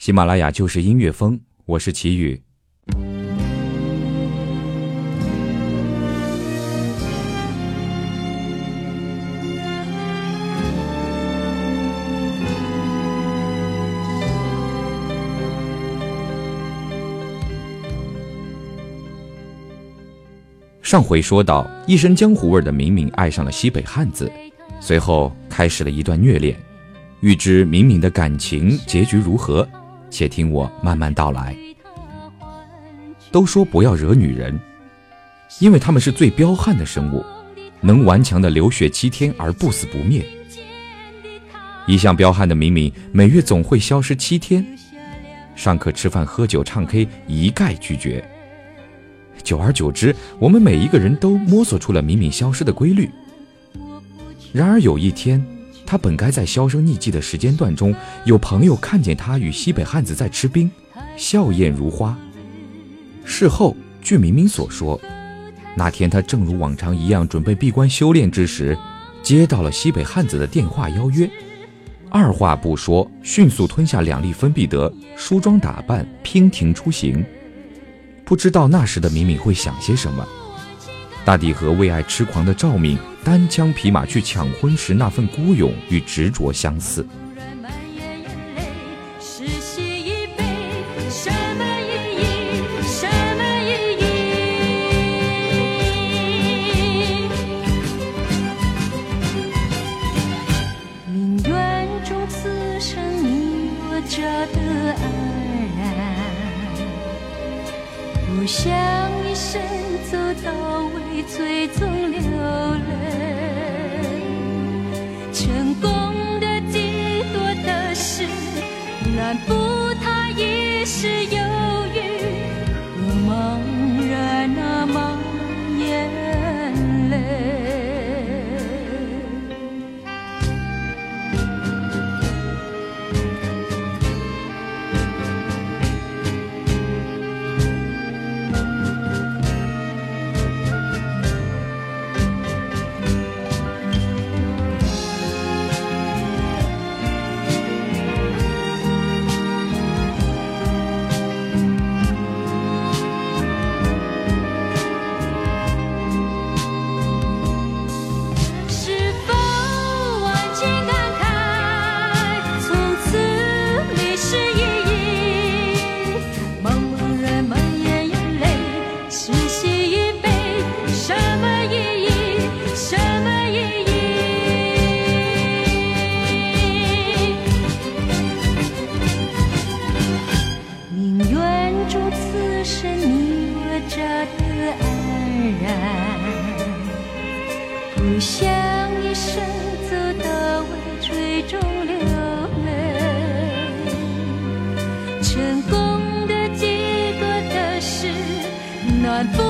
喜马拉雅就是音乐风，我是齐宇。上回说到，一身江湖味的明明爱上了西北汉子，随后开始了一段虐恋。欲知明明的感情结局如何？且听我慢慢道来。都说不要惹女人，因为她们是最彪悍的生物，能顽强的流血七天而不死不灭。一向彪悍的敏敏，每月总会消失七天，上课、吃饭、喝酒、唱 K，一概拒绝。久而久之，我们每一个人都摸索出了敏敏消失的规律。然而有一天，他本该在销声匿迹的时间段中，有朋友看见他与西北汉子在吃冰，笑靥如花。事后，据明明所说，那天他正如往常一样准备闭关修炼之时，接到了西北汉子的电话邀约，二话不说，迅速吞下两粒芬必得，梳妆打扮，娉婷出行。不知道那时的明明会想些什么。大抵和为爱痴狂的赵敏单枪匹马去抢婚时那份孤勇与执着相似。God.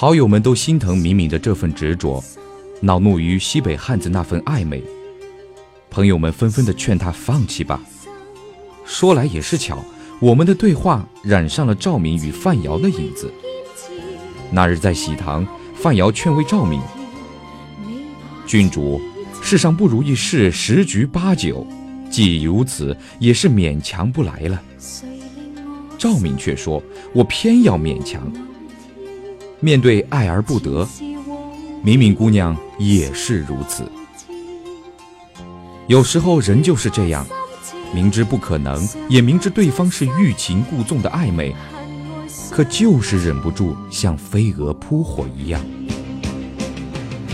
好友们都心疼敏敏的这份执着，恼怒于西北汉子那份暧昧。朋友们纷纷的劝他放弃吧。说来也是巧，我们的对话染上了赵敏与范瑶的影子。那日在喜堂，范瑶劝慰赵敏：“郡主，世上不如意事十局八九，既如此，也是勉强不来了。赵敏却说：“我偏要勉强。”面对爱而不得，敏敏姑娘也是如此。有时候人就是这样，明知不可能，也明知对方是欲擒故纵的暧昧，可就是忍不住像飞蛾扑火一样。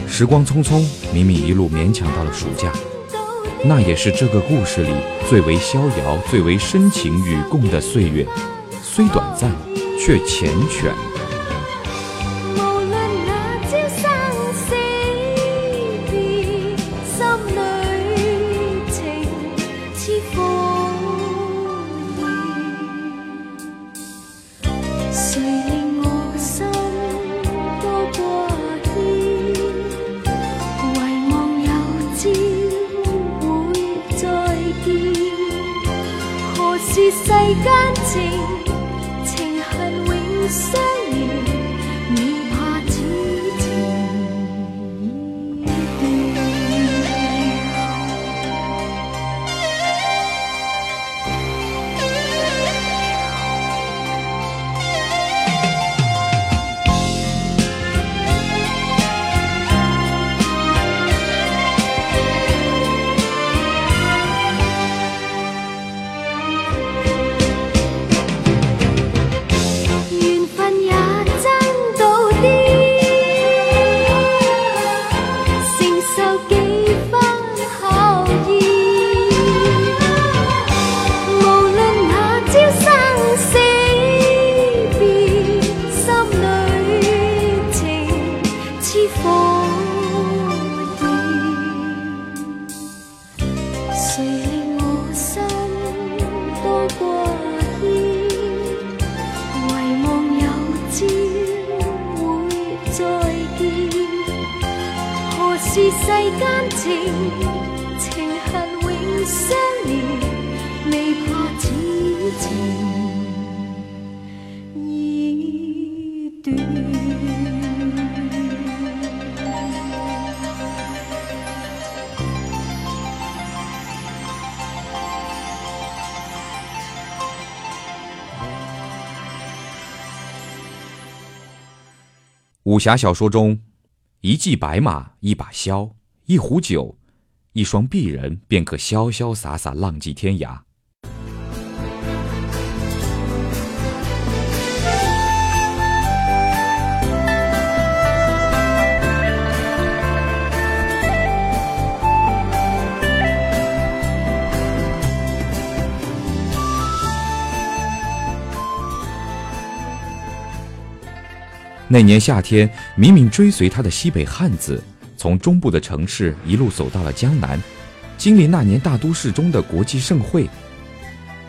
时光匆匆，敏敏一路勉强到了暑假，那也是这个故事里最为逍遥、最为深情与共的岁月，虽短暂，却缱绻。武侠小说中，一骑白马，一把箫，一壶酒，一双璧人，便可潇潇洒洒浪迹天涯。那年夏天，敏敏追随他的西北汉子，从中部的城市一路走到了江南，经历那年大都市中的国际盛会。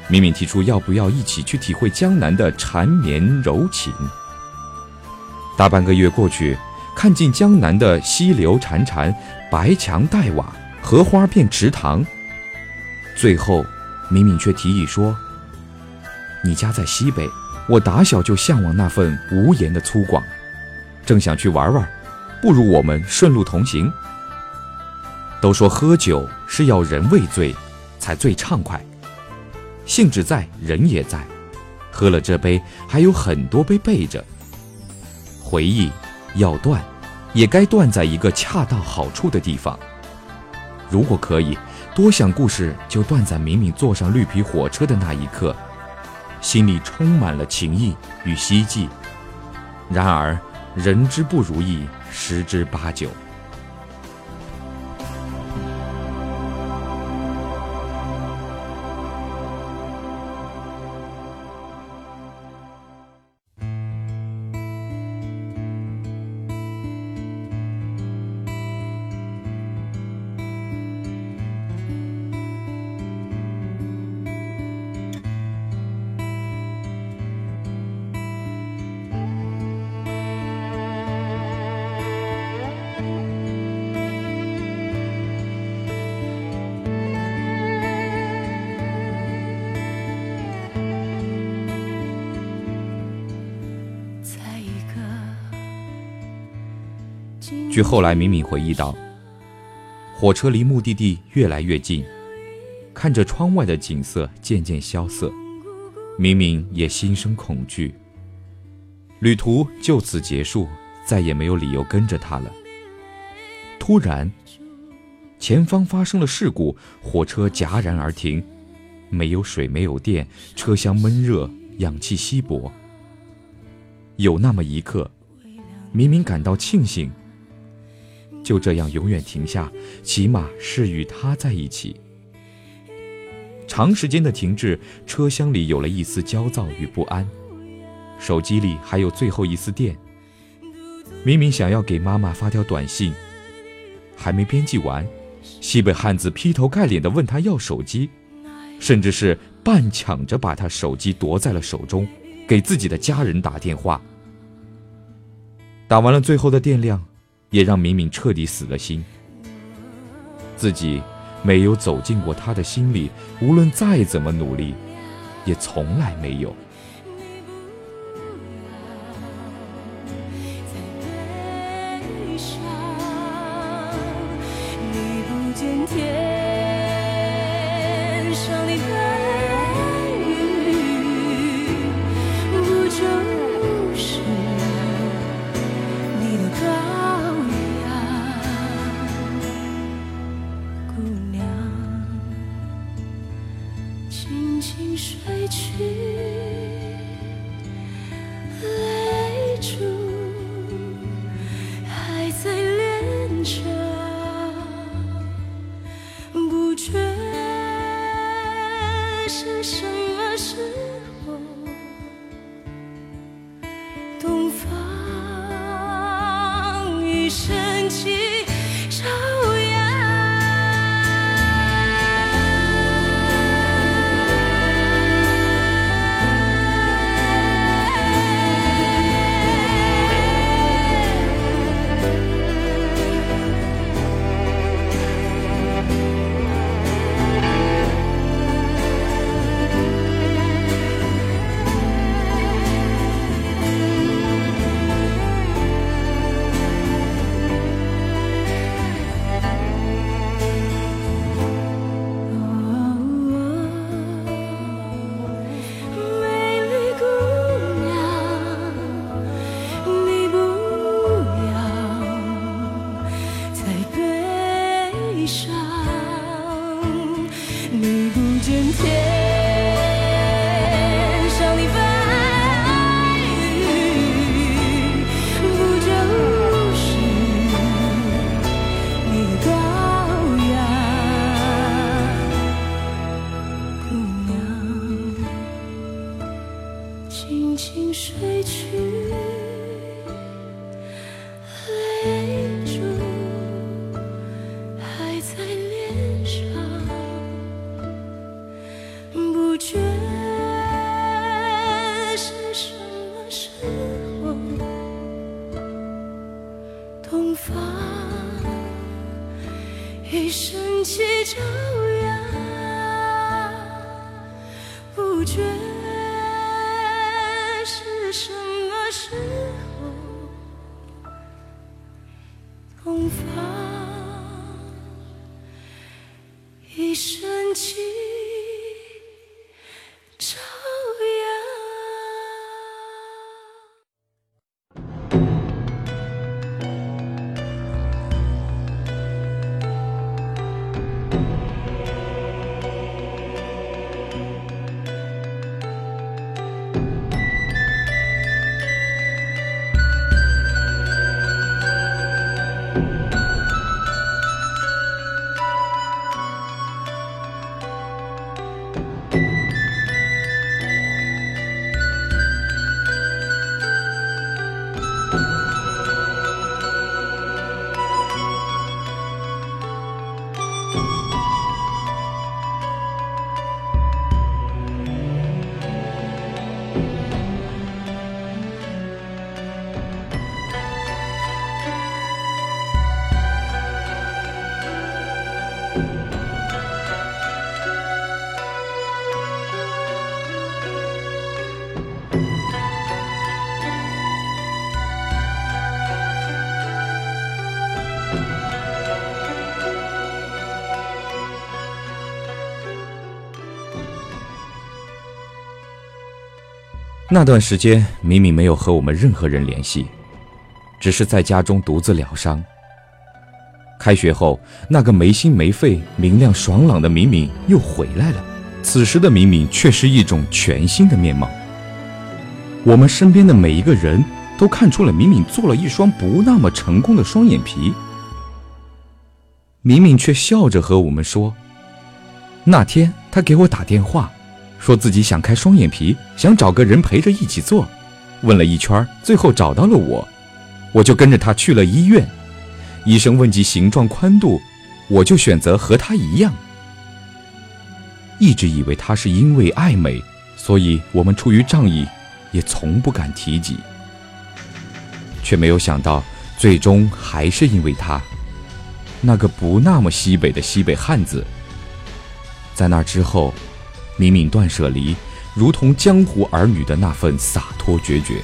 敏敏提出要不要一起去体会江南的缠绵柔情。大半个月过去，看尽江南的溪流潺潺，白墙黛瓦，荷花遍池塘。最后，敏敏却提议说：“你家在西北。”我打小就向往那份无言的粗犷，正想去玩玩，不如我们顺路同行。都说喝酒是要人未醉，才最畅快。兴致在，人也在，喝了这杯，还有很多杯备着。回忆要断，也该断在一个恰到好处的地方。如果可以，多想故事就断在明明坐上绿皮火车的那一刻。心里充满了情意与希冀，然而人之不如意十之八九。据后来敏敏回忆道，火车离目的地越来越近，看着窗外的景色渐渐萧瑟，明明也心生恐惧。旅途就此结束，再也没有理由跟着他了。突然，前方发生了事故，火车戛然而停，没有水，没有电，车厢闷热，氧气稀薄。有那么一刻，明明感到庆幸。就这样永远停下，起码是与他在一起。长时间的停滞，车厢里有了一丝焦躁与不安，手机里还有最后一丝电。明明想要给妈妈发条短信，还没编辑完，西北汉子劈头盖脸的问他要手机，甚至是半抢着把他手机夺在了手中，给自己的家人打电话。打完了最后的电量。也让敏敏彻底死了心。自己没有走进过他的心里，无论再怎么努力，也从来没有。是什么？那段时间，明明没有和我们任何人联系，只是在家中独自疗伤。开学后，那个没心没肺、明亮爽朗的明明又回来了。此时的明明却是一种全新的面貌。我们身边的每一个人都看出了明明做了一双不那么成功的双眼皮。明明却笑着和我们说：“那天他给我打电话，说自己想开双眼皮，想找个人陪着一起做。问了一圈，最后找到了我，我就跟着他去了医院。医生问及形状宽度，我就选择和他一样。一直以为他是因为爱美，所以我们出于仗义，也从不敢提及。却没有想到，最终还是因为他。”那个不那么西北的西北汉子，在那之后，敏敏断舍离，如同江湖儿女的那份洒脱决绝。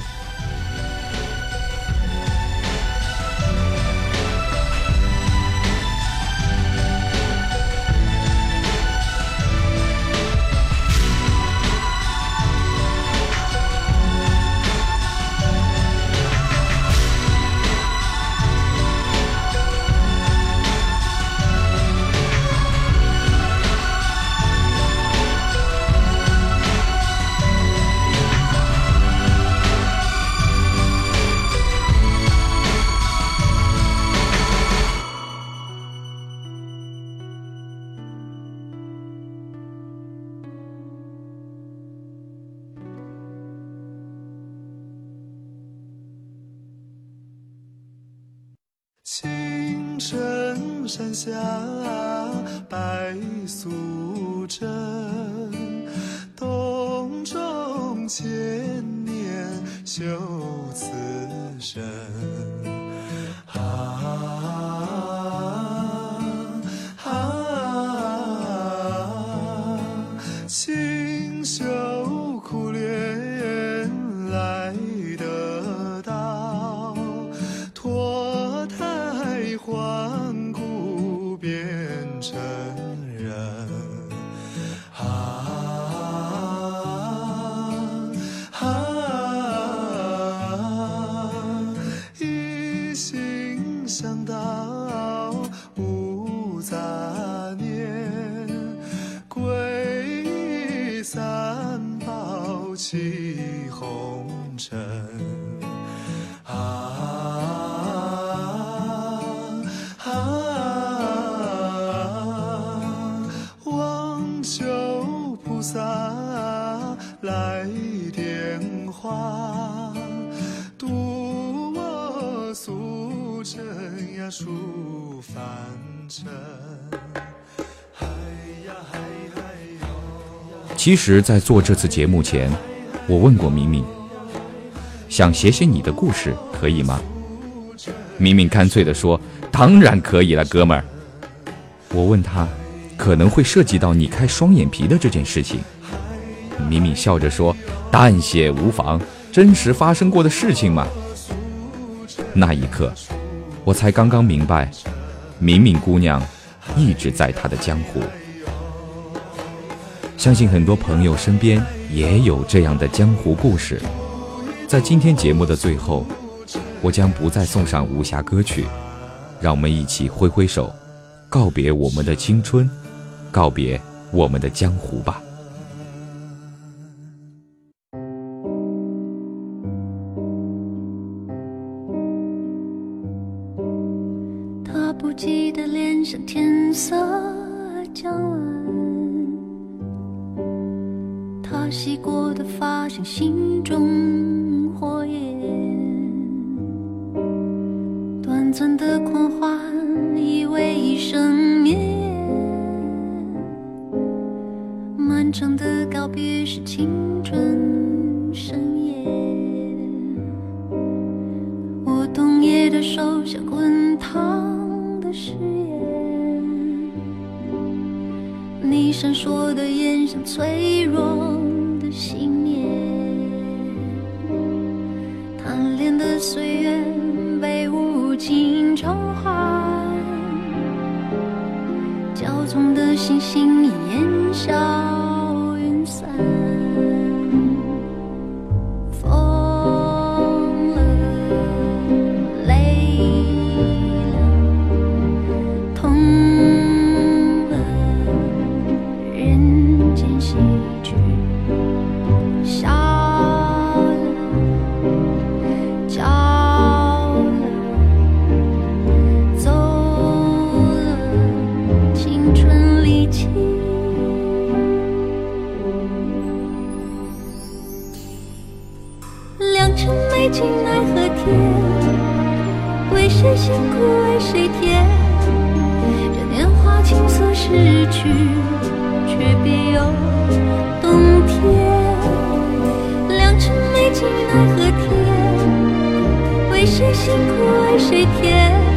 山下白素贞，洞中千年修此身。来点化，渡我俗尘呀出凡尘。嗨呀嗨嗨哟。其实，在做这次节目前，我问过明明，想写写你的故事，可以吗？明明干脆的说：“当然可以了，哥们儿。”我问他，可能会涉及到你开双眼皮的这件事情。明明笑着说：“但写无妨，真实发生过的事情嘛。”那一刻，我才刚刚明白，敏敏姑娘一直在她的江湖。相信很多朋友身边也有这样的江湖故事。在今天节目的最后，我将不再送上武侠歌曲，让我们一起挥挥手，告别我们的青春，告别我们的江湖吧。谁辛苦为谁甜？